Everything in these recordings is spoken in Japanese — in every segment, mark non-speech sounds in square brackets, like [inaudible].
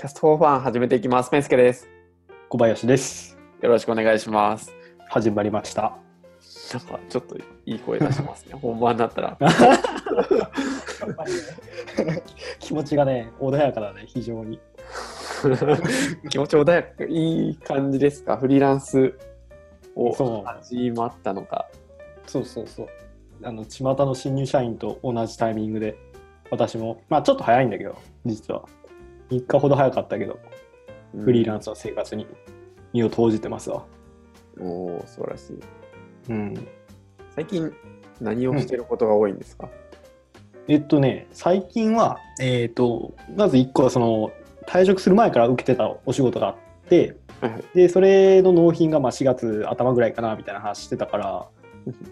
キャストフォーファン始めていきます。ペンスケです。小林です。よろしくお願いします。始まりました。なんかちょっといい声出しますね。[laughs] 本番になったら。[laughs] 気持ちがね、穏やかだね、非常に。[laughs] 気持ち穏やか、いい感じですか？フリーランスを始まったのか。そうそうそう。あの、巷の新入社員と同じタイミングで、私も、まあちょっと早いんだけど、実は。3日ほど早かったけど、フリーランスの生活に身を投じてますわ。ス。おお、素晴らしい。うん。最近何をしてることが多いんですか、えっとね、最近は、えっ、と、まず1個はその、退職する前から受けてたお仕事があって、で、それの納品がまあ4月頭ぐらいかなみたいな話してたから、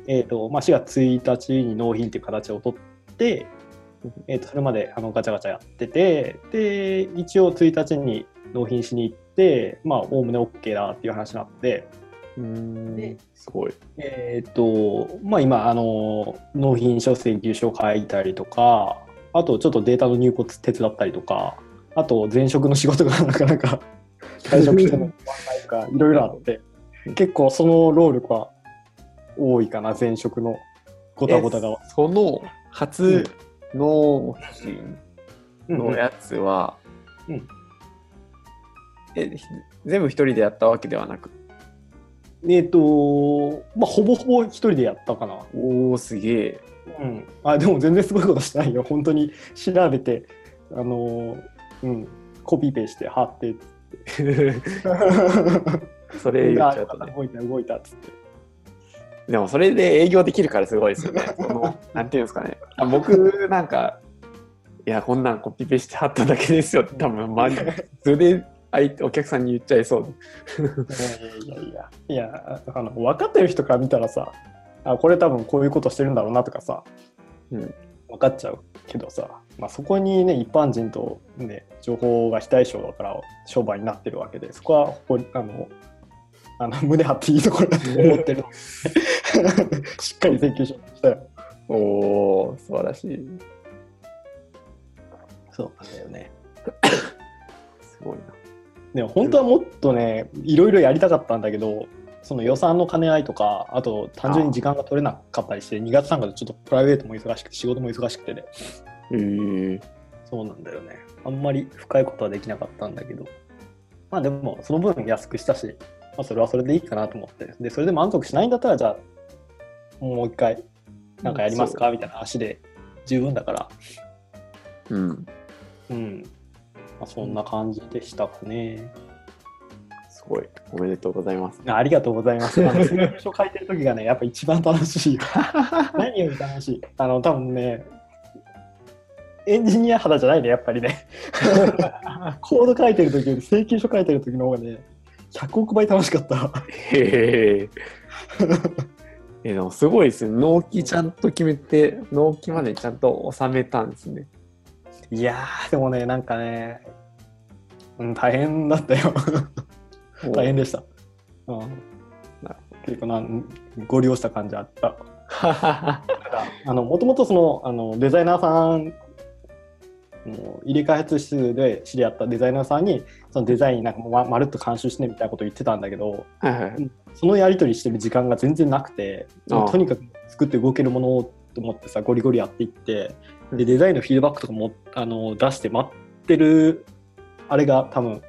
えっとまあ、4月1日に納品っていう形を取って、えー、とそれまであのガチャガチャやってて、で、一応1日に納品しに行って、まあ、おおむね OK だっていう話になって、うーんですごい。えっ、と、まあ今、あの、納品書請求書を書いたりとか、あとちょっとデータの入骨手伝ったりとか、あと前職の仕事が [laughs] なかなか退職しても終わらないとか、いろいろあって、結構その労力は多いかな、前職のごたごたが。えその初納のやつは、うんえひ全部一人でやったわけではなく？えっ、と、まあほぼほぼ一人でやったかな。おおすげえうん。あ、でも全然すごいことしてないよ。本当に調べて、あの、うん、コピペして貼って、[laughs] それ言っちゃうとね動いた動いたっつって。でもそれで営業できるからすごいですよね。[laughs] そのなんていうんですかね。あ僕なんかいやこんなんコピペして貼っただけですよ。って多分まあ普通で相手お客さんに言っちゃいそう。いやいやいやいや。あの分かってる人から見たらさあこれ多分こういうことしてるんだろうなとかさ、うん。分かっちゃうけどさ、まあ、そこにね一般人と、ね、情報が非対称だから商売になってるわけでそこはほこあのあの胸張っていいところだと思ってる。[laughs] しっかり請求書したよ。おお素晴らしい。そうなんだよね。すごいな。でも本当はもっとねいろいろやりたかったんだけどその予算の兼ね合いとかあと単純に時間が取れなかったりして2月3月ちょっとプライベートも忙しくて仕事も忙しくてねへえそうなんだよね。あんまり深いことはできなかったんだけど。まあでもその分安くしたし、まあ、それはそれでいいかなと思ってでそれで満足しないんだったらじゃあもう一回なんかやりますかみたいな話で十分だからうんうん、まあ、そんな感じでしたかね。すごいおめでとうございますありがとうございます。あの請求書書いてる時がね、やっぱ一番楽しいよ。[laughs] 何より楽しい。あの、多分ね、エンジニア肌じゃないね、やっぱりね。[laughs] コード書いてる時より請求書書いてる時の方がね、100億倍楽しかった。へえ。えでもすごいですね。納期ちゃんと決めて、納期までちゃんと収めたんですね。いやー、でもね、なんかね、うん、大変だったよ。大変でした。うん、結構なん、ご利用した感じあった。[laughs] あの、もともとその、あの、デザイナーさん、もう入れ開発室で知り合ったデザイナーさんに、そのデザインなんかままるっと監修してねみたいなこと言ってたんだけど、はいはい。そのやり取りしてる時間が全然なくて、とにかく作って動けるものをと思ってさ、ゴリゴリやっていって、で、デザインのフィードバックとかもあの出して待ってる、あれが多分、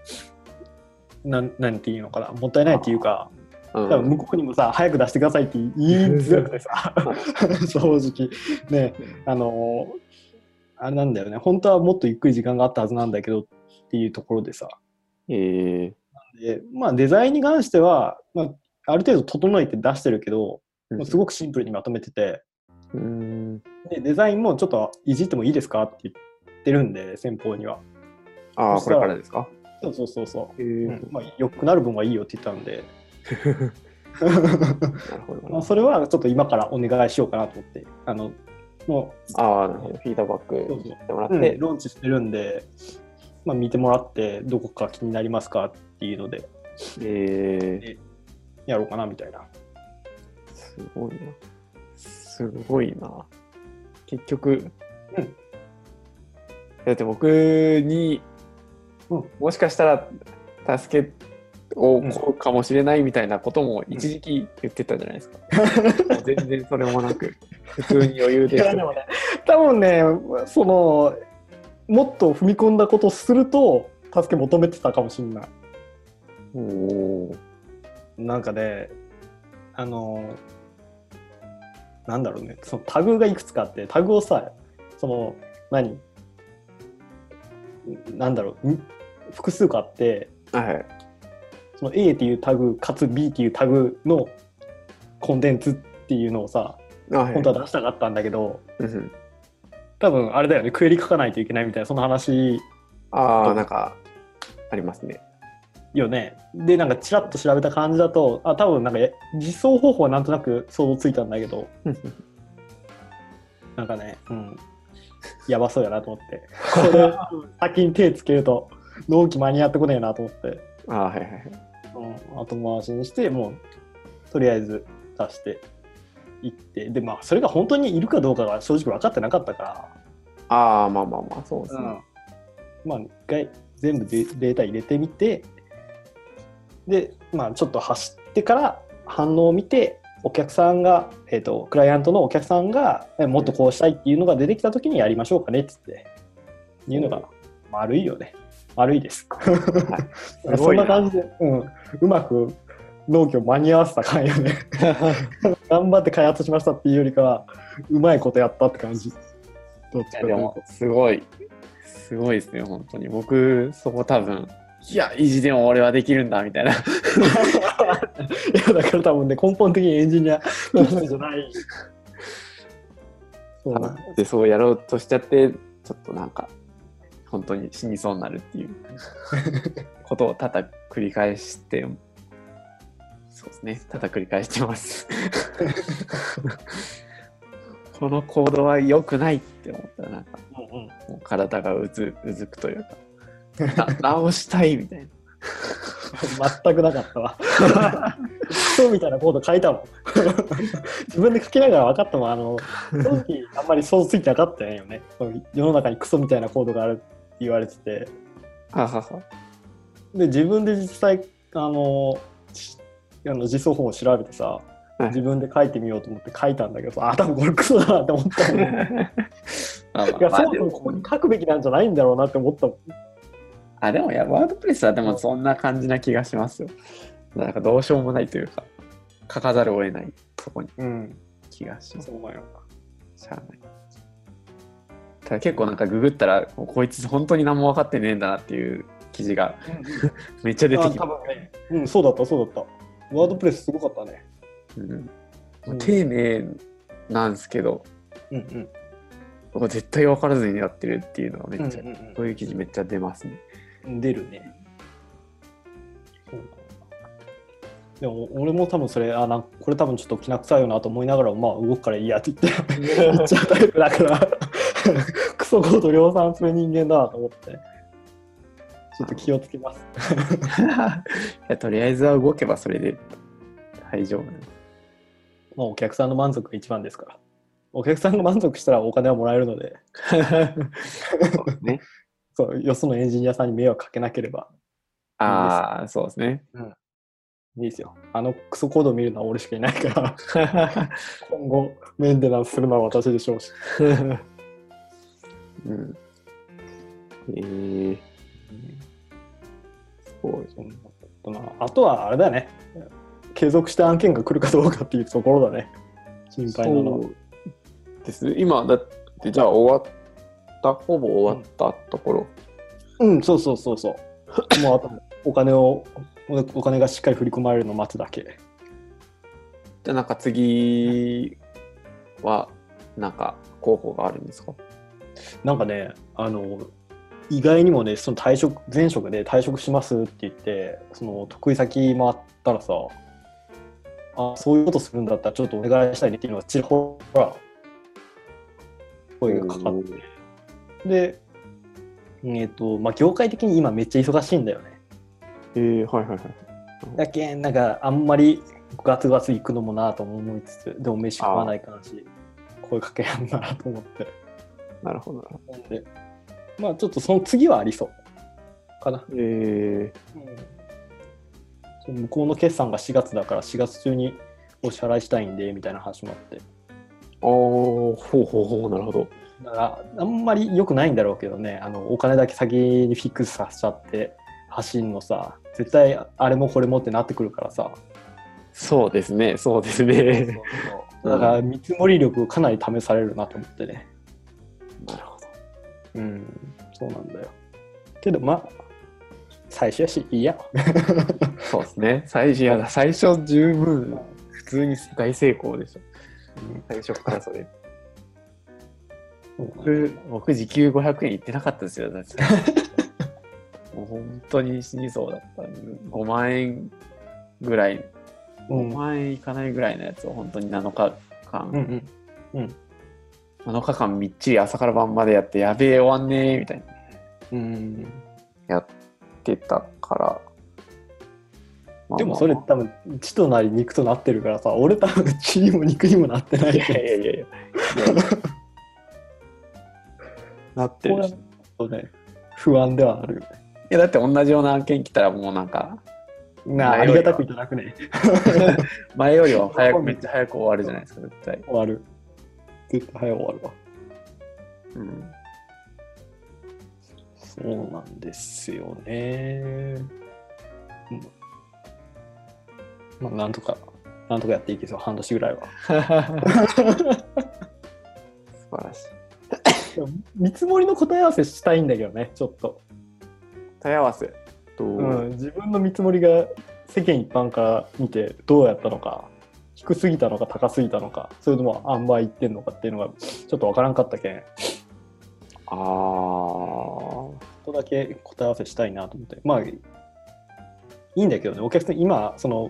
なんなんていうのかな、もったいないっていうか、うん。多分向こうにもさ、早く出してくださいって言いづらくてさ、[laughs] [laughs] 正直。ね、あのあれなんだよね、本当はもっとゆっくり時間があったはずなんだけどっていうところでさ、えでまあ、デザインに関しては、まあ、ある程度整えて出してるけど、うすごくシンプルにまとめてて、うーん。でデザインもちょっといじってもいいですかって言ってるんで、先方には。ああ、これからですか？そうそうそうそう。へうん。まあ、良くなる分はいいよって言ったんで、[laughs] なるほど [laughs] まあ、それはちょっと今からお願いしようかなと思って、あのもああ、なるほど。フィードバックしてもらっう、うんて、ローンチしてるんで、まあ、見てもらって、どこか気になりますかっていうので、えやろうかなみたいな。ー、すごいな。すごいな。結局、うんだって僕にうんもしかしたら助けをこうかもしれないみたいなことも一時期言ってたじゃないですか。[laughs] 全然それもなく、普通に余裕いでやでもね多分ねそのもっと踏み込んだことをすると助け求めてたかもしれない。お。なんかねあのなんだろうね。そのタグがいくつかあってタグをさその何？なんだろう。ん複数個あってはい。その A っていうタグかつ B っていうタグのコンテンツっていうのをさあはい。本当は出したかったんだけどうん多分あれだよね。クエリ書かないといけないみたいなその話ああ、なんか、ありますね。よね。でなんかチラッと調べた感じだとあ多分なんかえ実装方法はなんとなく想像ついたんだけど [laughs] なんかねうん。やばそうやなと思って。これ先に手つけると納期間に合ってこねえなと思って、[laughs] ああ、はいはいはい。うん、後回しにしてもうとりあえず出していって。でまあそれが本当にいるかどうかが正直分かってなかったから。ああ、まあまあまあ、そうですね。まあ一回全部デデータ入れてみて。でまあちょっと走ってから反応を見てお客さんが、えー、とクライアントのお客さんがえもっとこうしたいっていうのが出てきた時にやりましょうかねっつって。いうのが悪いよね悪いです。[laughs] すそごいな。んな感じで、うん、うまく納期を間に合わせた感よね。[laughs] 頑張って開発しましたっていうよりかはうまいことやったって感じ。どっちかでも、すごい、すごいですね、本当に。僕、そこ多分、いや、意地でも俺はできるんだ、みたいな。[laughs] いやだから多分ね根本的にエンジニアの人じゃない。そう。で、そうやろうとしちゃって、ちょっとなんか、本当に死にそうになるっていうことを多々繰り返して、そうですね、多々繰り返してます。この行動は良くないって思ったら、なんか、もう体がうずうずくというか、直したいみたいな。全くなかったわ。そうみたいなコード書いたもん。自分で書きながら分かったもん。あの、正直あんまり想像ついてなかったよね。世の中にクソみたいなコードがある言われてて。ははは。で、自分で実際、あの、しあの実装本を調べてさ、はい自分で書いてみようと思って書いたんだけどさ、あ、多分これクソだなって思ったもん。[laughs] まあまあいや、そももそもここに書くべきなんじゃないんだろうなって思ったもん。あ、でもいや、ワードプレスはでもそんな感じな気がしますよ。なんかどうしようもないというか、書かざるを得ないとこにうん。気がします。そう。しゃあない。た [laughs] だ結構なんかググったら、こいつ本当に何も分かってねえんだなっていう記事が [laughs] めっちゃ出てあきて、多分ね。うん、そうだった、そうだった。ワードプレスすごかったね。うんうん丁寧なんですけど、うん僕絶対分からずにやってるっていうのがめうん。っちゃ、そういう記事めっちゃ出ますね。うん、出るね。でも俺も多分それあなんこれ多分ちょっときな臭いよなと思いながらまあ動くからいいやって言って [laughs] 言っちゃうタイプだから [laughs] クソコード量産する人間だなと思って。ちょっと気をつけます。[laughs] いやとりあえずは動けばそれで大丈夫。まあお客さんの満足が一番ですから。お客さんが満足したらお金はもらえるので。ね。[laughs] そうよそのエンジニアさんに迷惑かけなければ。ああ、そうですね。いいですよ。あのクソコードを見るのは俺しかいないから。今後メンテナンスするのは私でしょうしうん。えー、すごい。そんなことなあとはあれだよね継続して案件が来るかどうかっていうところだね心配なのです。今、だって、じゃあ終わった、ほぼ終わったところ。うんそうそうそうそうもうあとお金をおお金がしっかり振り込まれるのを待つだけじゃあ、なんか次は、なんか候補があるんですか？なんかねあの意外にもねその退職前職で退職しますって言ってその得意先回ったらさあそういうことするんだったらちょっとお願いしたいねっていうのがちらほら声がかかって。でえっ、とまあ業界的に今めっちゃ忙しいんだよね。えー、はいはいはい。だけんなんかあんまりガツガツ行くのもなとも思いつつでも飯食わないかんし声かけやんなと思ってなるほどな。なんでまあちょっとその次はありそうかな。えそう向こうの決算が4月だから4月中にお支払いしたいんでみたいな話もあって。ー、おーほうほうほうなるほどだからあんまり良くないんだろうけどね、あのお金だけ先にフィックスさせちゃって走んのさ、絶対あれもこれもってなってくるからさ。そうですねそうですねだから見積もり力かなり試されるなと思ってね。なるほど。うん、そうなんだよ。けどまあ、最初やし、いいや。[laughs] そうですね。最初いや最初十分普通に大成功でしょ。最初からそれ。僕僕時給500円いってなかったですよだって。[laughs] もう本当に死にそうだった5万円ぐらい。うん。5万円いかないぐらいのやつを本当に7日間、うん。うん7日間みっちり朝から晩までやってやべえ終わんねえみたいな。うん、やってたから、まあでもそれ多分血となり肉となってるからさ俺多分血にも肉にもなってないいやいやいやいやいやなってるしいこれね不安ではあるよね。やだって同じような案件来たらもうなんかなあありがたくいただくね。前よりは早く [laughs] めっちゃ早く終わるじゃないですか絶対、終わる絶対早く終わるわ。うん、そうなんですよね。うん。まあ、なんとか、なんとかやっていけそう、半年ぐらいは。素晴らしい。見積もりの答え合わせしたいんだけどね、ちょっと。問い合わせ。と、うん、自分の見積もりが世間一般から見てどうやったのか、低すぎたのか高すぎたのか、それとも塩梅いってんのかっていうのがちょっとわからんかったけん、ちああょっとだけ答え合わせしたいなと思って。まあ、いいんだけどね、お客さん、今、その、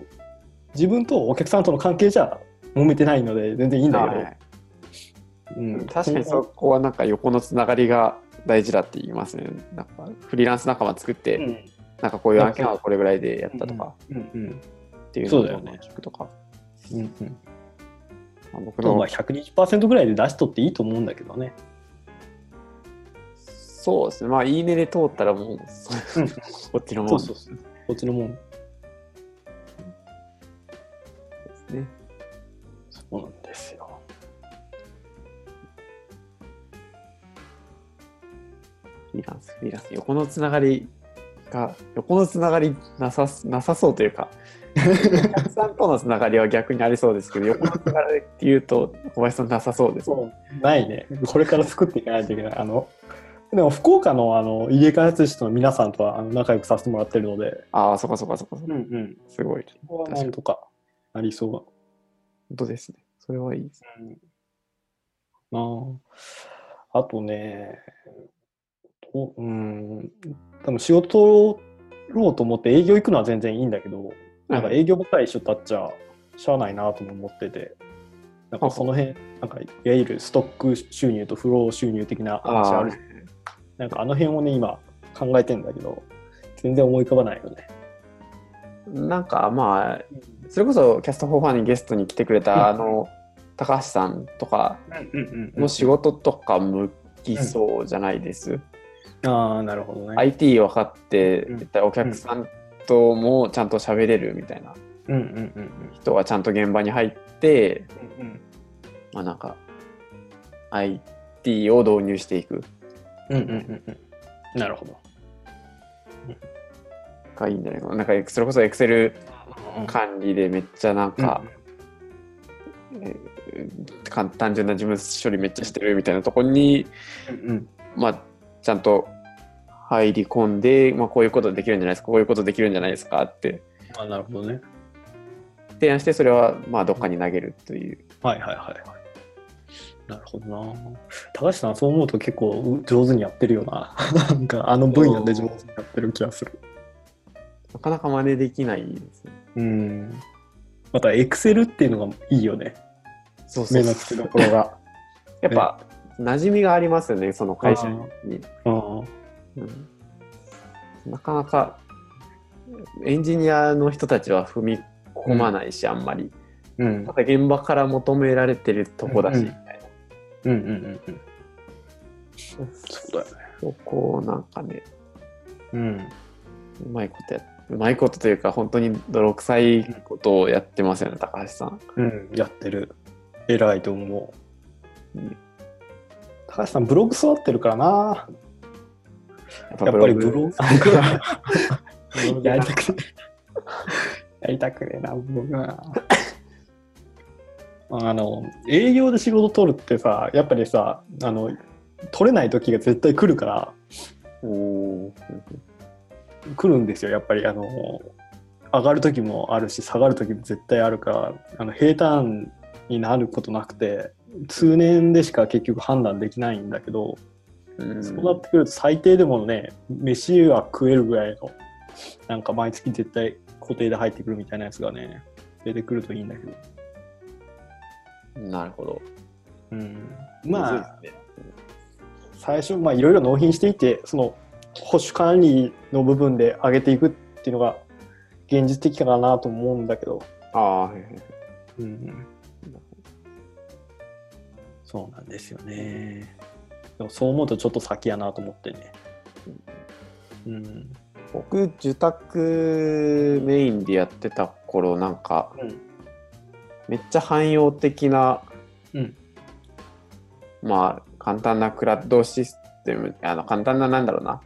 自分とお客さんとの関係じゃ揉めてないので全然いいんだけど、はい。うん、確かにそこはなんか横のつながりが大事だって言いますね。なんかフリーランス仲間作って、うん。なんかこういう案件はこれぐらいでやったとか。うん。うん。っていうのを聞くとか、うんうん。まあ僕のまあ120%ぐらいで出しとっていいと思うんだけどね。そうですね。まあいいねで通ったらもう、こっちのもん。そうそうこっちのもん。ですね。そうなんですよ。フリーランスフリーランス。横のつながりが横のつながりなさなさそうというかお客さんとのつながりは逆にありそうですけど横のつながりっていうと小林さんなさそうです。そう。ないね。これから作っていかないといけない。あのでも福岡のあの入れ開発室の皆さんとはあの仲良くさせてもらってるので、ああそこそこそこそこ。んうん。すごい。なんとかありそう。本当ですね。それはいいです。なああとね、とうん、多分仕事を取ろうと思って営業行くのは全然いいんだけど、なんか営業ばっかり一緒だっちゃしゃあないなとも思ってて、なんかその辺、なんかいわゆるストック収入とフロー収入的な話ある。なんかあの辺をね、今考えてんだけど、全然思い浮かばないよね。なんかまあそれこそキャストフォーファーにゲストに来てくれたあの高橋さんとかの仕事とか向きそうじゃないです、ああ、なるほどね。IT 分かってお客さんともちゃんと喋れるみたいな人がちゃんと現場に入ってうんうん。まあなんか IT を導入していくうんうんうんうん。なるほど。がいいんじゃないかななんかそれこそ Excel 管理でめっちゃなんか、えー簡単純な事務処理めっちゃしてるみたいなところにうんうんまあ、ちゃんと入り込んで、まあ、こういうことできるんじゃないですかこういうことできるんじゃないですかってあなるほどね。提案してそれはまあどっかに投げるというはいはいはいはい。なるほどな。高橋さん、そう思うと結構上手にやってるよな。[laughs] なんかあの分野で上手にやってる気がする。なかなか真似できないですねうん。また、エクセルっていうのがいいよね。そう目の付けどころが。[laughs] やっぱ馴染みがありますよねその会社に、うん。うん。なかなかエンジニアの人たちは踏み込まないし、あんまり。うん。ただ現場から求められてるとこだし、うん。みたいなうん。うん。うん。うん。そうだよね。そこをなん。かねうん。うまいことやうまいことというか本当に泥臭いことをやってますよね、高橋さん。うん、やってる。偉いと思ううん。高橋さん、ブログ育ってるからな。ややっぱりブログ？[laughs] ややりりたくねえ。[laughs] やりたくねえな、僕は。あの、営業で仕事取るってさ、やっぱりさ、あの、取れない時が絶対来るから、おお来るんですよ、やっぱり。あの、上がる時もあるし、下がる時も絶対あるから、あの平坦になることなくて、通年でしか結局判断できないんだけど、ー。そうなってくると最低でもね、飯は食えるぐらいの、なんか毎月絶対固定で入ってくるみたいなやつがね、出てくるといいんだけど。なるほど。うん、まあ、最初、まあいろいろ納品していって、その保守管理の部分で上げていくっていうのが現実的かなと思うんだけど。ああ、はいはいはい。うん、そうなんですよね。でもそう思うとちょっと先やなと思ってね。うん。僕、受託メインでやってた頃、なんか、うんめっちゃ汎用的な、うんまあ、簡単なクラッドシステム、あの、簡単な、なんだろうな。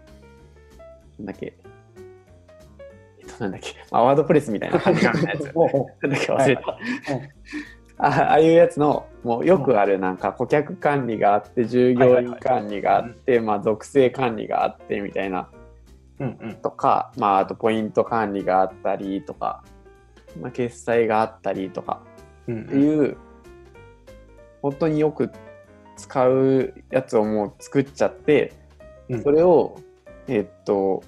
なんだっけ。えっと、なんだっけ。まあ、ワードプレスみたいな感じのやつ。[laughs] なんだっけ、忘れた。はいあああいうやつのもうよくあるなんか顧客管理があって従業員管理があってまあ属性管理があってみたいな。とかまああとポイント管理があったりとか、まあ、決済があったりとか。うん。っていう本当によく使うやつをもう作っちゃってうん。それをえっと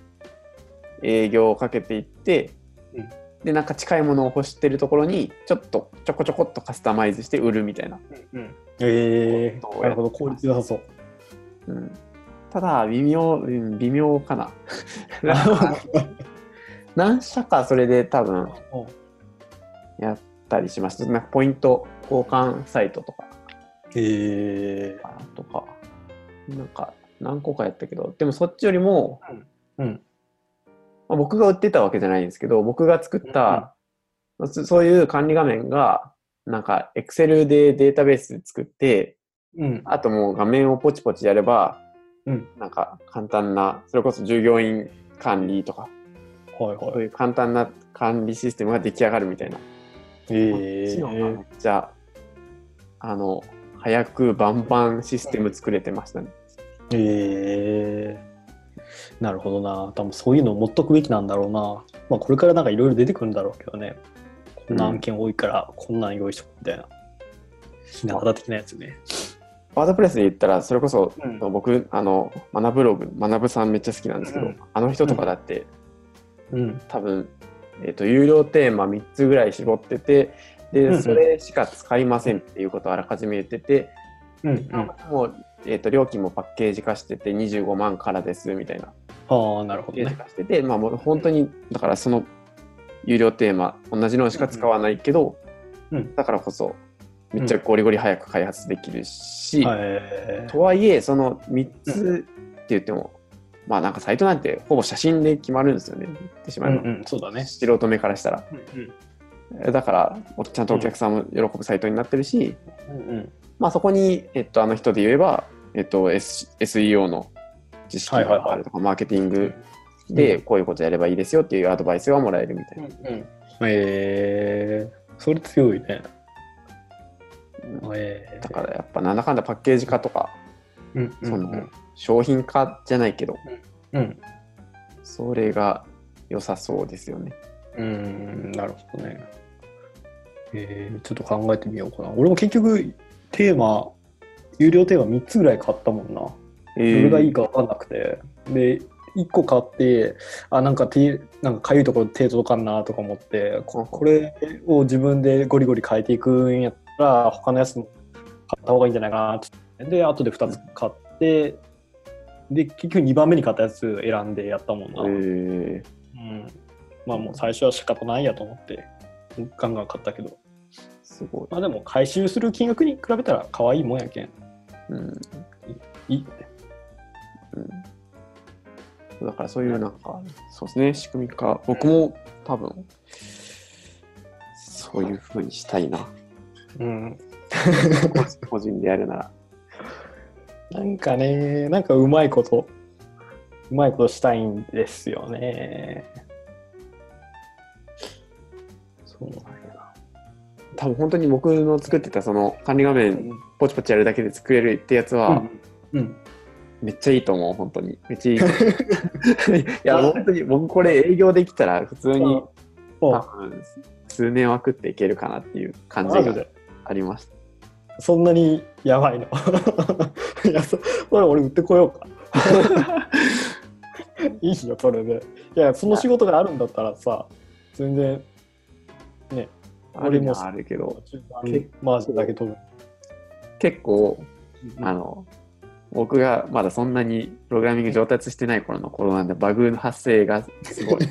営業をかけていってうんでなんか近いものを欲してるところにちょっとちょこちょこっとカスタマイズして売るみたいな、うん。えー、なるほど、効率良さそう。うん、ただ微妙、うん微妙かな。[laughs] [laughs] 何社かそれで多分やったりしましたなんかポイント交換サイトとか。えとか。なんか何個かやったけど。でもそっちよりも、ー、うん。まあ、僕が売ってたわけじゃないんですけど僕が作った、そそういう管理画面がなんか Excel でデータベースで作ってうん。あともう画面をポチポチやれば、うんなんか簡単な、それこそ従業員管理とか、はいはい。そういう簡単な管理システムが出来上がるみたいな。えこっちの方がめーっ、ちゃ、あの、早くバンバンシステム作れてましたね。えー、なるほどな。多分そういうのを持っとくべきなんだろうな。まあこれからなんかいろいろ出てくるんだろうけどね。こんな案件多いから、こんなん用意しとくみたいな。ひな形的なやつね。ワードプレスで言ったら、それこそ、うん僕、あの、学ぶログ、学ぶさんめっちゃ好きなんですけど、うんあの人とかだって、うん。多分、えっ、と、有料テーマ3つぐらい絞ってて、で、それしか使いませんっていうことをあらかじめ言ってて、うんうん。もう、えー、と料金もパッケージ化してて25万からですみたいな。ああ、なるほパッケージどね。化してて、まあもう本当にだからその有料テーマ同じのしか使わないけど、うん。だからこそめっちゃゴリゴリ早く開発できるし、はい。とはいえその3つって言っても、まあなんかサイトなんてほぼ写真で決まるんですよね。言ってしまえば、うんうん、そうだね。素人目からしたら。うんだからちゃんとお客さんも喜ぶサイトになってるし、うんうん。まあ、そこに、えっと、あの人で言えば、えっと、S、SEO の知識があるとか、マーケティングでこういうことやればいいですよっていうアドバイスがもらえるみたいな。うんうん。えー、それ強いね。えだからやっぱなんだかんだパッケージ化とか、ー、うんうんその商品化じゃないけど、うん。それが良さそうですよね。うん、なるほどね。えー、ちょっと考えてみようかな。俺も結局、テーマ、有料テーマ3つぐらい買ったもんな。えどれがいいか分かんなくて。で、1個買って、あ、なんか手、なんかかゆいところ手届かんなとか思って、ここれを自分でゴリゴリ変えていくんやったら、他のやつも買った方がいいんじゃないかなって。で、後で2つ買って、で、結局2番目に買ったやつ選んでやったもんな。えうん、まあもう最初は仕方ないやと思ってガンガン買ったけどすごい。まあでも回収する金額に比べたら可愛いもんやけんうんいいうんだからそういうなんか、そうですね、仕組み化、僕も多分、そういうふうにしたいな。うん。[laughs] 個人でやるなら。なんかね、なんかうまいこと、うまいことしたいんですよね。そうなん。多分本当に僕の作ってたその管理画面ポチポチやるだけで作れるってやつは、うん。うん。めっちゃいいと思う、本当に。めっちゃいい。[laughs] いや、本当に僕これ営業できたら普通にお多分数年は食っていけるかなっていう感じがありました。そんなにやばいの？[laughs] いや、そこれ俺売ってこようか。[laughs] いいよ、それで。いや、その仕事があるんだったらさ、全然、ね、あるにはあるけど、マージンだけ取る。結構、あの、僕がまだそんなにプログラミング上達してない頃の頃なんで、バグの発生がすごい。[laughs]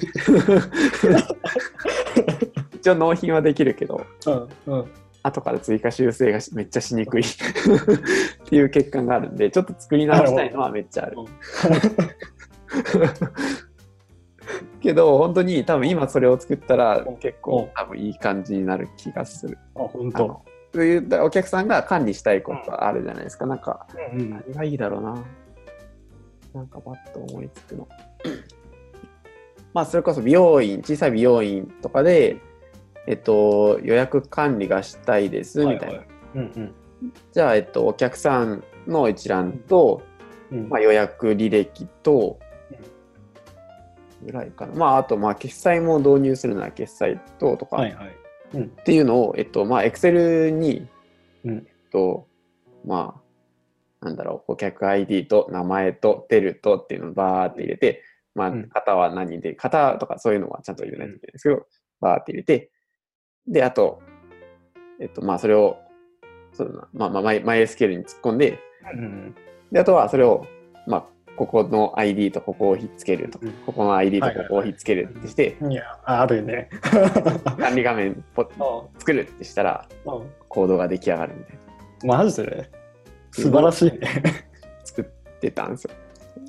一応納品はできるけど、うん、うん。後から追加修正がしめっちゃしにくいっていう欠陥があるんで、ちょっと作り直したいのはめっちゃある。[laughs] けど、本当に多分今それを作ったらうん結構多分いい感じになる気がする。あ、本当あの。そういうお客さんが管理したいことあるじゃないですか。なんか、うん何がいいだろうな。なんかパッと思いつくの。[clears throat] まあ、それこそ美容院、小さい美容院とかで、えっと、予約管理がしたいです、みたいな。うんうんじゃあ、えっと、お客さんの一覧と、うんまあ、予約履歴と、ぐらいかな。まあ、あと、まあ、決済も導入するなら決済と、とか、はいはい。うんっていうのを、えっと、まあ、Excel に、うんえっと、まあ、なんだろう、顧客 ID と名前とテルとっていうのをバーって入れて、まあうん、型は何で、型とかそういうのはちゃんと入れないといけないんですけど、バーって入れて、で、あと、えっと、まあ、それを、そうだな、まあ、まあ、マイ MySQL に突っ込んで、うんで、あとはそれを、まあ、ここの ID とここをひっつけるとかうん、ここの ID とここをひっつけるってして、いや、あるね。[laughs] 管理画面ポ作るってしたら、うんコードが出来上がるみたいな。マジで？素晴らしいね。作ってたんですよ。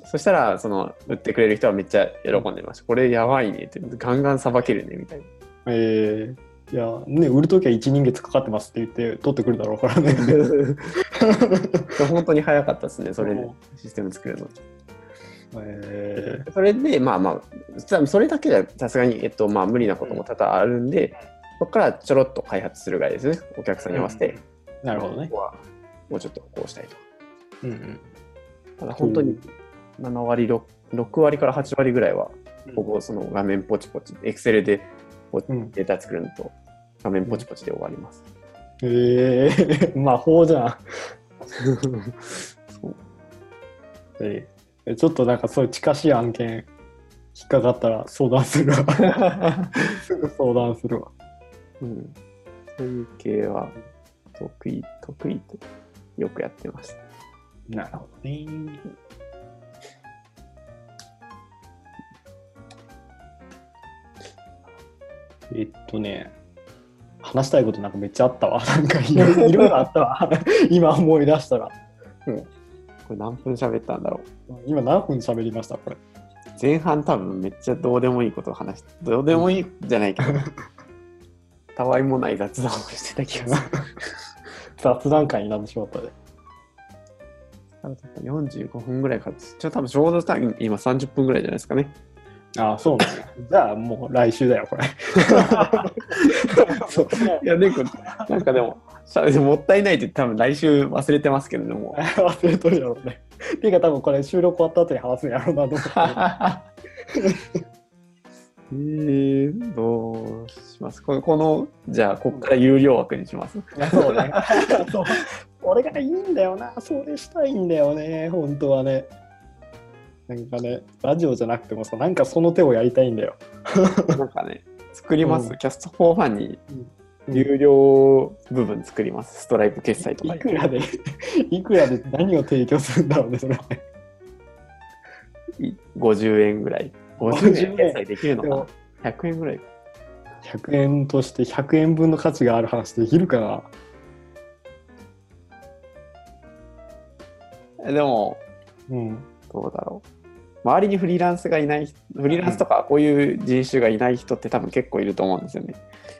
そしたら、その、売ってくれる人はめっちゃ喜んでました。これやばいねって、ガンガンさばけるねみたいな。えー、いや、ね、売るときは1人月かかってますって言って取ってくるだろうからね。[laughs] 本当に早かったですね、それでシステム作るの。えそれで、まあまあ、それだけじゃさすがに、えっと、まあ無理なことも多々あるんで、そこからちょろっと開発するぐらいですね。お客さんに合わせて。ー、なるほどねこ。こはもうちょっとこうしたいとか。うんうんただ本当に7割、6, 6割から8割ぐらいは、ここその画面ポチポチ、Excel でこううんデータ作るのと画面ポチポチで終わります。えー、[laughs] 魔法じゃん。そうえーちょっとなんかそういう近しい案件引っかかったら相談するわ。す [laughs] ぐ相談するわ。うん、そういう系は得意、得意とよくやってました。なるほどね。えっとね、話したいことなんかめっちゃあったわ。[laughs] なんか [laughs] いろいろあったわ。[laughs] 今思い出したら。これ何分喋ったんだろう。今何分喋りました？これ。前半多分めっちゃどうでもいいことを話して、どうでもいいじゃないけど、たわいもない雑談をしてた気がする。雑談会になってしまったで。45分ぐらいか。ちょ多分ちょうどタイム今30分ぐらいじゃないですかね。ああ、そうなんだ。[laughs] じゃあもう来週だよ、これ。[laughs] そういや、でも、なんかでも、さもったいないって多分来週忘れてますけれども。[laughs] 忘れとるやろうね。ていうか多分これ収録終わった後に話すんやろうなと思って。えー、どうします？この、このじゃあ、ここから有料枠にします？いやそうね。そう。俺がいいんだよな。それしたいんだよね。本当はね。なんかね、ラジオじゃなくてもさ、なんかその手をやりたいんだよ。[laughs] なんかね、作ります。うんキャスト4ファンにうん有料部分作ります。ストライプ決済とかい。くらで、[laughs] いくらで何を提供するんだろうね、それ。い50円ぐらい。50円決済できるのかでもな ?100 円ぐらい。100円として100円分の価値がある話できるかなえでも、うん。どうだろう。周りにフリーランスがいないフリーランスとかこういう人種がいない人って多分結構いると思うんですよね。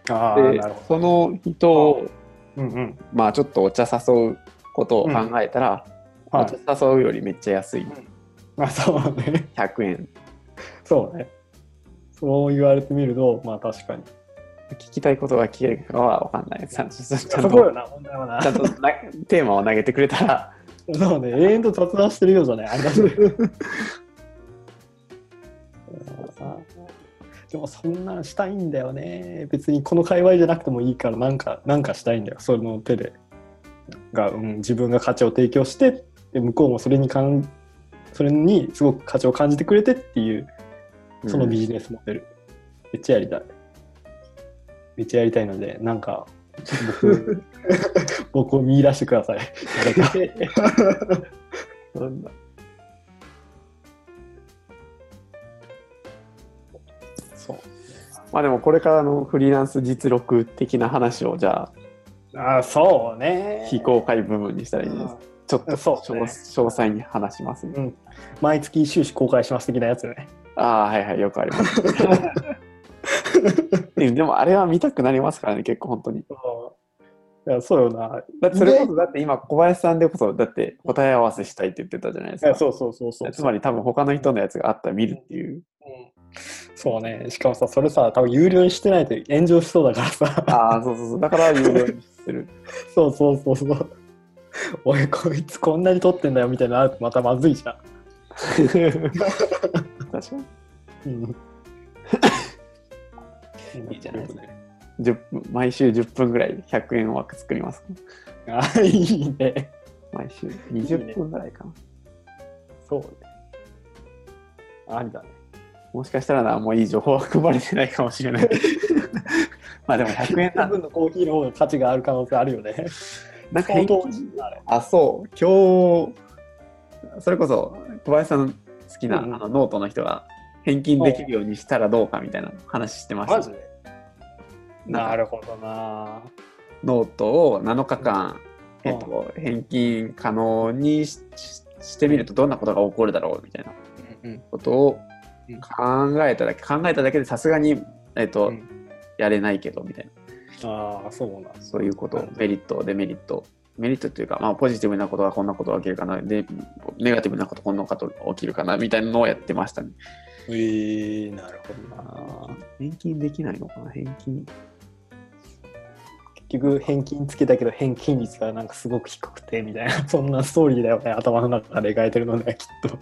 ああ、でなるほその人をど。うんうん。まあちょっとお茶誘うことを考えたら、おはい。茶誘うよりめっちゃ安いあ、そうね。100円そうね。そう言われてみると、まあ確かに。聞きたいことが聞けるかは分かんないちゃんとちゃんとテーマを投げてくれたらそうね、永遠と雑談してるようじゃないあれだねでもそんなんしたいんだよね。別にこの界隈じゃなくてもいいから、なんか、なんかしたいんだよ。その手で。が、うん、自分が価値を提供して、で向こうもそれにかん、それにすごく価値を感じてくれてっていう、そのビジネスモデル。めっちゃやりたい。めっちゃやりたいので、なんか、僕 [laughs] 僕を見出してください。[laughs] [laughs] まあでもこれからのフリーランス実力的な話をじゃああそうね。非公開部分にしたらいいですちょっとそうね詳詳細に話しますね、うん。毎月収支公開します的なやつよね。ああはいはいよくありますで [laughs] でもあれは見たくなりますからね結構本当にいや、そうよな。だってそれこそだって今小林さんでこそだって答え合わせしたいって言ってたじゃないですかそうそうそうそう。つまり多分他の人のやつがあったら見るっていううんそうね。しかもさ、それさ、多分有料にしてないと炎上しそうだからさ。ああそうそうそうだから有料にする [laughs] そうそうそうそう。おい、こいつこんなに撮ってんだよみたいなのまたまずいじゃん。確かにうん。[laughs] いいじゃないですか10分毎週10分ぐらい100円枠作りますあ、いいね。毎週20分ぐらいかなそうね。ありだね。もしかしたらなもういい情報は配れてないかもしれない。[laughs] まあでも100円なん分のコーヒーの方が価値がある可能性あるよね。なんかあそう。今日それこそ小林さん好きな、うんうん。あのノートの人が返金できるようにしたらどうかみたいな話してました、なるほどな。ノートを7日間、えっと、返金可能にしてみるとどんなことが起こるだろうみたいなうんことをうん考えただけ。考えただけでさすがに、えっとうん。やれないけどみたいな。ああ、そうな。そういうこと。メリットデメリット。メリットというか、まあ、ポジティブなことはこんなことが起きるかな。でネガティブなことこんなことが起きるかな。みたいなのをやってましたね。えー、なるほどな。返金できないのかな返金。結局返金つけたけど返金率がなんかすごく低くてみたいな。そんなストーリーだよね頭の中で描いてるのねきっと。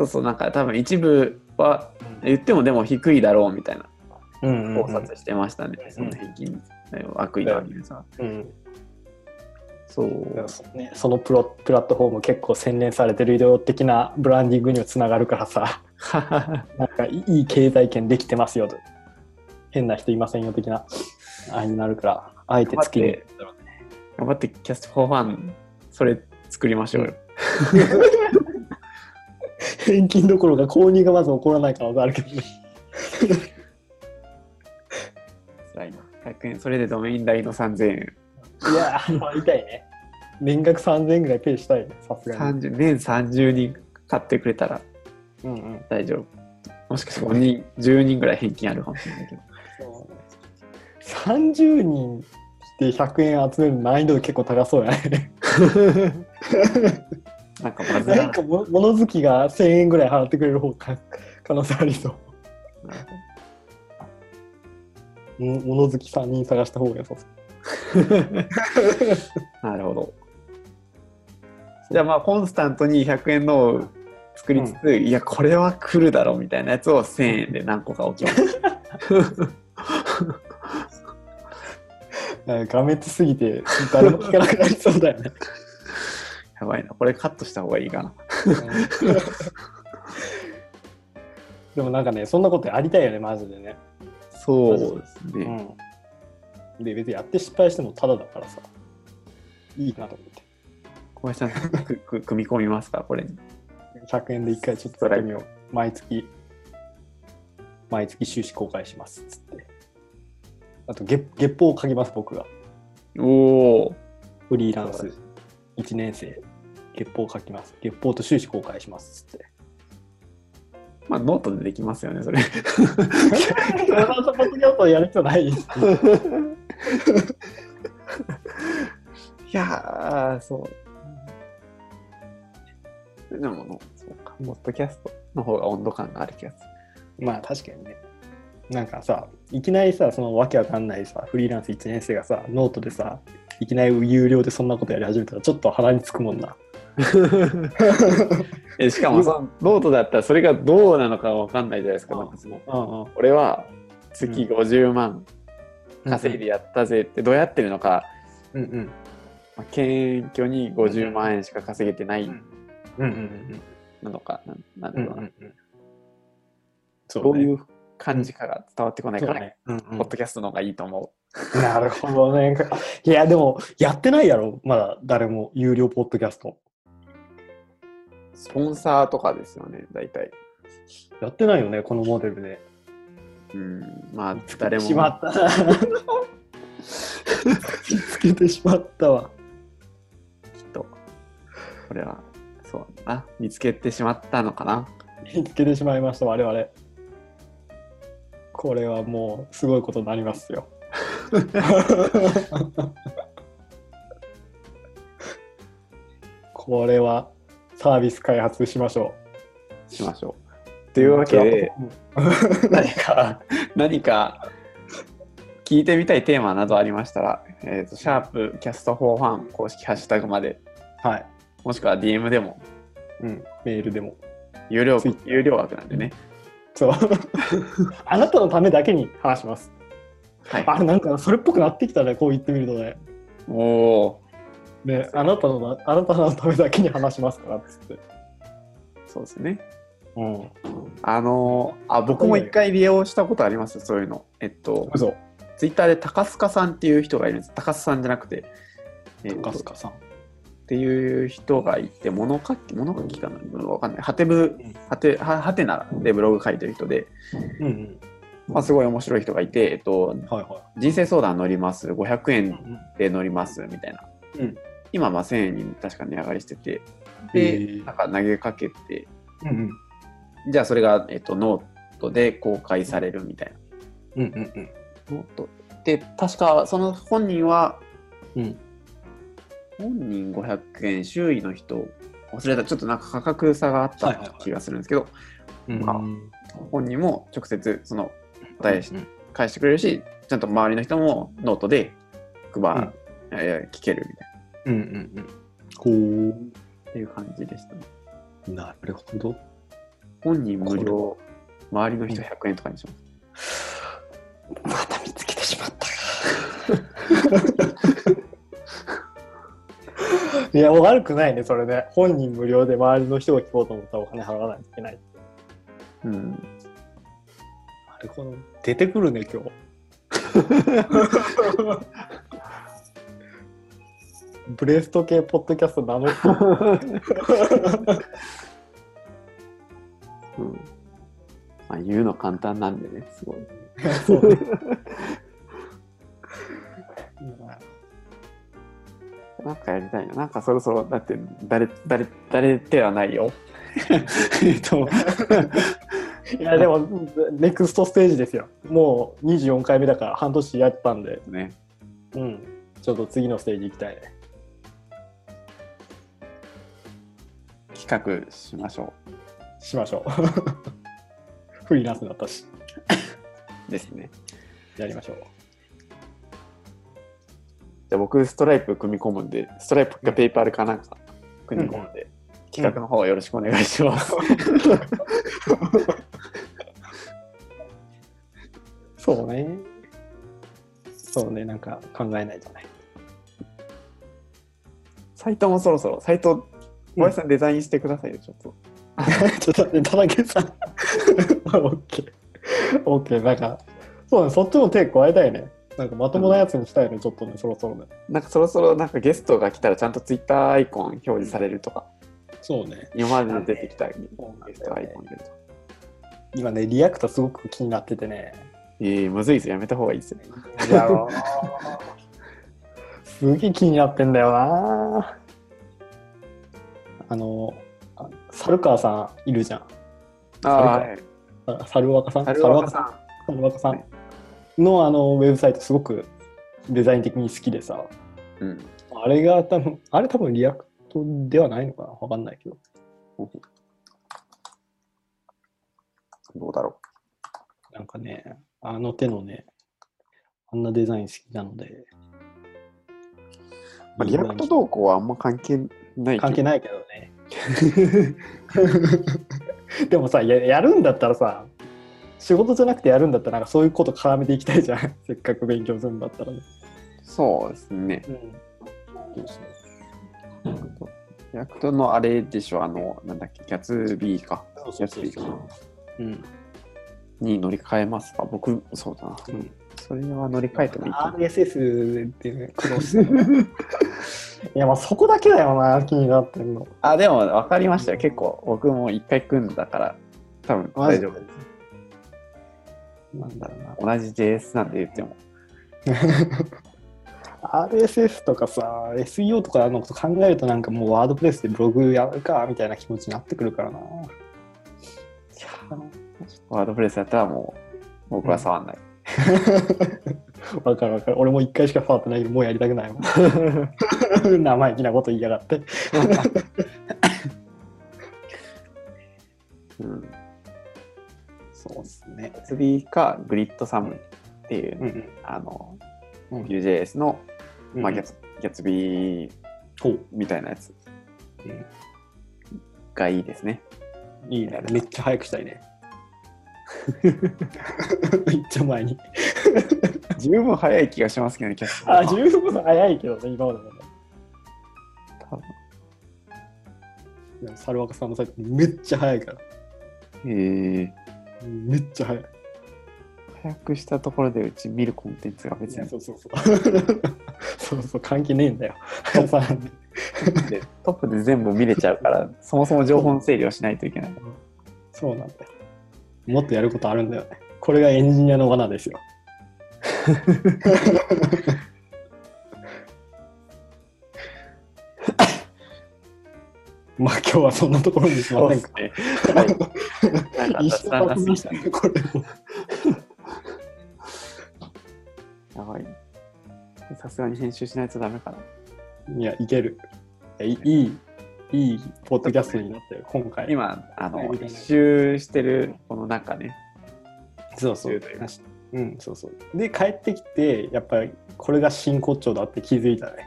そうそうなんか多分一部は言ってもでも低いだろうみたいなうん考察してましたね、その返金悪意のあるん。そう。そね、そのプロプラットフォーム結構洗練されてる医療的なブランディングにもつながるからさ。[laughs] なんかいい経済圏できてますよと。変な人いませんよ的な。あれになるからあえてつける頑張ってキャストフォーファンそれ作りましょうよ、返金どころか購入がまず起こらない可能性あるけどね。辛いな。100円それでドメイン代の3000円。いやーまあ痛いね。年額3000円ぐらいペイしたいねさすがに、30年30人買ってくれたら。うんうん、大丈夫。もしかして5人10人ぐらい返金あるかもしれないけど。30人で100円集める難易度結構高そうやね [laughs] なんかまずなんかも物好きが1000円ぐらい払ってくれる方が可能性ありそう。なるも物好き3人探した方が良さそう。なるほど。じゃあまあコンスタントに100円のを作りつつ、いやこれは来るだろうみたいなやつを1000円で何個か置きます。[laughs] 画面すぎて誰も聞かなくなりそうだよねやばいな。これカットした方がいいかな。でもなんかねそんなことやりたいよねマジでね、そうですね。うん、で別にやって失敗してもタダだからさ。いいなと思って。小林さんくく組み込みますか？これに。100円で1回ちょっとやってみよう。毎月。毎月収支公開しますっつって。あと月月報を書きます僕が。おお。フリーランス。1年生月報書きます月報と収支公開しますっつってまあ、ノートでできますよね、それ。そんなポッドキャストやる人ないし。いやー、そう。でもの、そうか、ポッドキャストの方が温度感がある気がすまあ確かにね。なんかさ、いきなりさ、そのわけわかんないさ、フリーランス1年生がさ、ノートでさ、いきなり有料でそんなことやり始めたら、ちょっと鼻につくもんな。しかもその、ノートだったらそれがどうなのかわかんないじゃないですか。なんかそのうんうん。俺は月50万稼いでやったぜってどうやってるのか、うんうん。まあ、謙虚に50万円しか稼げてないうんうんうんなのか、なん。だろうな、うんうん。そどういう感じかが伝わってこないから、ね。うんポッドキャストの方がいいと思なるほどね。いや、でも、やってないやろ、まだ誰も、有料ポッドキャスト。う。スポンサーとかですよね、大体。やってないよね、このモデルで。うん、まあ、誰も。しまった [laughs] つけてしまったわ。きっと、これは、そうだな、見つけてしまったのかな。見つけてしまいました、我々。これはもう、すごいことになりますよ。[laughs] これは、サービス開発しましょしましょう。う。というわけで、うん、何か、何か聞いてみたいテーマなどありましたら、えーと、シャープキャスト4ファン公式ハッシュタグまで、はい。もしくは DM でも、うん、メールでも。有料有料枠なんでね。そう。[laughs] あなたのためだけに話します。はい。あれ、なんかそれっぽくなってきたね、こう言ってみるとね。おおね、あなたのな、あなたのためだけに話しますからっつって。ー、そうですね。うん。あのーあ、僕も一回利用したことあります、そういうの。えっと、嘘。ツイッターで高須賀さんっていう人がいるんです。高須さんじゃなくて、え高須賀さん。っていう人がいて、物書き、物書きかな？わかんない。ハテブ、ハテ、はハテナでブログ書いてる人で、うんうん。まあ、すごい面白い人がいて、えっと、はいは人生相談乗ります、500い。円で乗ります、みたいな。うん今、まあ、1000円に確か値上がりしてて、へで、ーなんか投げかけて、うんうん。じゃあそれが、えっと、ノートで公開されるみたいうんうんうん。な。ノート。で、確かその本人は、うん。本人500円、周囲の人、忘れた、ちょっとなんか価格差があった気がするんですけど、うんまあ本人も直接その答えしうん返してくれるし、ちゃんと周りの人もノートで配、えー聞けるみたいうんうんうん。こなっていう感じでしたね。う。なるほど。本人無こ料、周りの人100円とかにします。また見つけてしまった [laughs] いや、もう悪くないね、それね。本人無料で周りの人が聞こうと思ったらお金払わないといけない。うん。なるほど。出てくるね、今日。[laughs] ブレスト系ポッドキャスト名乗ってうんまあ、言うの簡単なんでね、すごい。そうねなんかやりたいな。なんかそろそろ、だって誰、誰、誰ではないよ。えっと、いや、でも、ネクストステージですよ。もう24回目だから半年やったんで、ね、うん。ちょっと次のステージ行きたいね。企画しましょしましょう。[laughs] フリーランスになったし、う。ですね。やりましょう。じゃあ僕、ストライプ組み込むんで、ストライプかペイパルかなんか組み込むんで、企画の方よろしくお願いします。[laughs] そうね。そうね、なんか考えないとね。サイトもそろそろ、サイト、小林さんデザインしてくださいよ、ちょっと。ちょっと待って、田中さん。[laughs] オッケー。オッケー、なんか、そうね、そっちも手加えたいね。なんかまともなやつにしたいね、ちょっとね、そろそろね。なんかそろそろなんかゲストが来たらちゃんとツイッターアイコン表示されるとか、そうね。今まで出てきたゲストアイコン入れるとか。今ね、リアクタすごく気になっててね。ええむずいですやめた方がいいですよ。やろう。すげえ気になってんだよな。あの、あ猿川さんいるじゃん。ああ猿若さん？猿若さん。猿若さんのあのウェブサイトすごくデザイン的に好きでさ、うん。あれが多分、あれ多分 React ではないのかな？わかんないけど。どうだろなんかね、あの手のね、あんなデザイン好きなので。う。まあ、リアクト動向はあんま関係ない関係ないけどね。[laughs] でもさや、やるんだったらさ、仕事じゃなくてやるんだったら、なんかそういうこと絡めていきたいじゃん。[laughs] せっかく勉強するんだったらね。そうですね。うん。 React のあれでしょ、あの、なんだっけ、 Gatsby か。そう Gatsby か。うん。に乗り換えますか僕、そうだな。うんそれは乗り換えてもいい。RSS ってね、苦労してる [laughs] いや、まあそこだけだよな、気になってんの。あ、でも分かりましたよ。結構、僕も一回組んだから、多分大丈夫です。なんだろうな。同じ JS なんで言っても。[laughs] RSS とかさ、SEO とかのこと考えるとなんかもうワードプレスでブログやるかみたいな気持ちになってくるからな。ワードプレスやったらもう、僕は触んない。[laughs] わかるわかる。俺も一回しか触ってないけど、もうやりたくないもん。[laughs] 生意気なこと言いやがって。[laughs] うん。そうっすね。SB かグリッドサムっていう、うんうん。あの、うん Vue.js の、まあ、ギャつ。ツギャツビーみたいなやつうんがいいですね。いいね。めっちゃ早くしたいね。[laughs] めっちゃ前に。十分早い気がしますけどね、キャットあ、十分早いけどね、今までもね。多分でも猿若さんのサイトめっちゃ早いから。へえめっちゃ早い。早くしたところでうち見るコンテンツが別にそうそうそう。[laughs] そうそう、関係ねえんだよ。さで [laughs] トップで全部見れちゃうから、そもそも情報の整理をしないといけない。そうなんだよ。もっとやることあるんだよね。これがエンジニアの罠ですよ。[laughs] まあ今日はそんなところにしませんか。ね。はい。一生雑談が経ちましたね、これも。やばい。さすがに編集しないとダメかな。いや、いける。いやいい、いいポッドキャストになったよ、今回。今、あのはい、一周してるこの中ね、そうそううん、そうそう。で、帰ってきて、やっぱりこれが真骨頂だって気づいたね。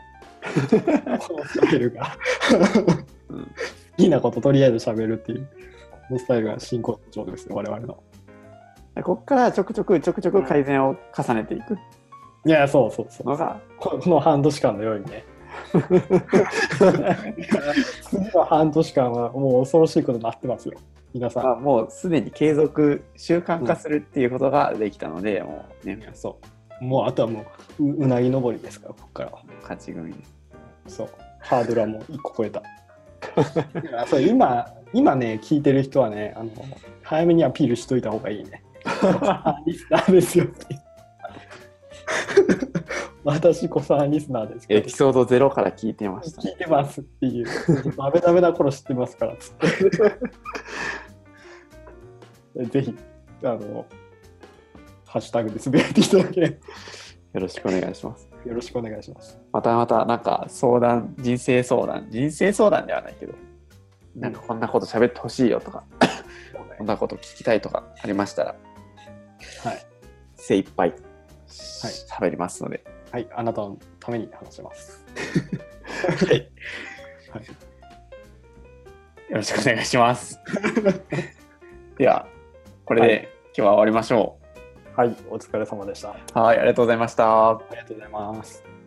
このスタイルが。うん好きなこととりあえず喋るっていう、このスタイルが真骨頂ですよ、我々の。ここからちょくちょくちょくちょく改善を重ねていくいや、そうそうそう。のが、この半年間のようにね。[laughs] 半年間はもう恐ろしいことになってますよ、皆さん。まあ、もうすでに継続、習慣化するっていうことができたので、もうねそう。もうあとはもうううなぎ登りですから、ここからは。勝ち組です。そう。ハードルはもう1個超えた。[laughs] あそう今、今ね、聞いてる人はね、あの早めにアピールしといた方がいいね。[laughs] あリスナーですよ。私、子さんリスナーですけどエピソード0から聞いてました。聞いてますっていう、ダメダメな頃知ってますからっつって。[laughs] ぜひ、あの、ハッシュタグでつぶやいていただければよろしくお願いします。よろしくお願いします。またまた、なんか相談、人生相談、人生相談ではないけど、なんかこんなこと喋ってほしいよとか、こんなこと聞きたいとかありましたら、はい。精一杯喋りますので、はい、あなたのために話します。はい、はいよろしくお願いします。[laughs] では、これで今日は終わりましょはい、お疲れ様でした。あう。はい、ありがとうございました。りがとうございます。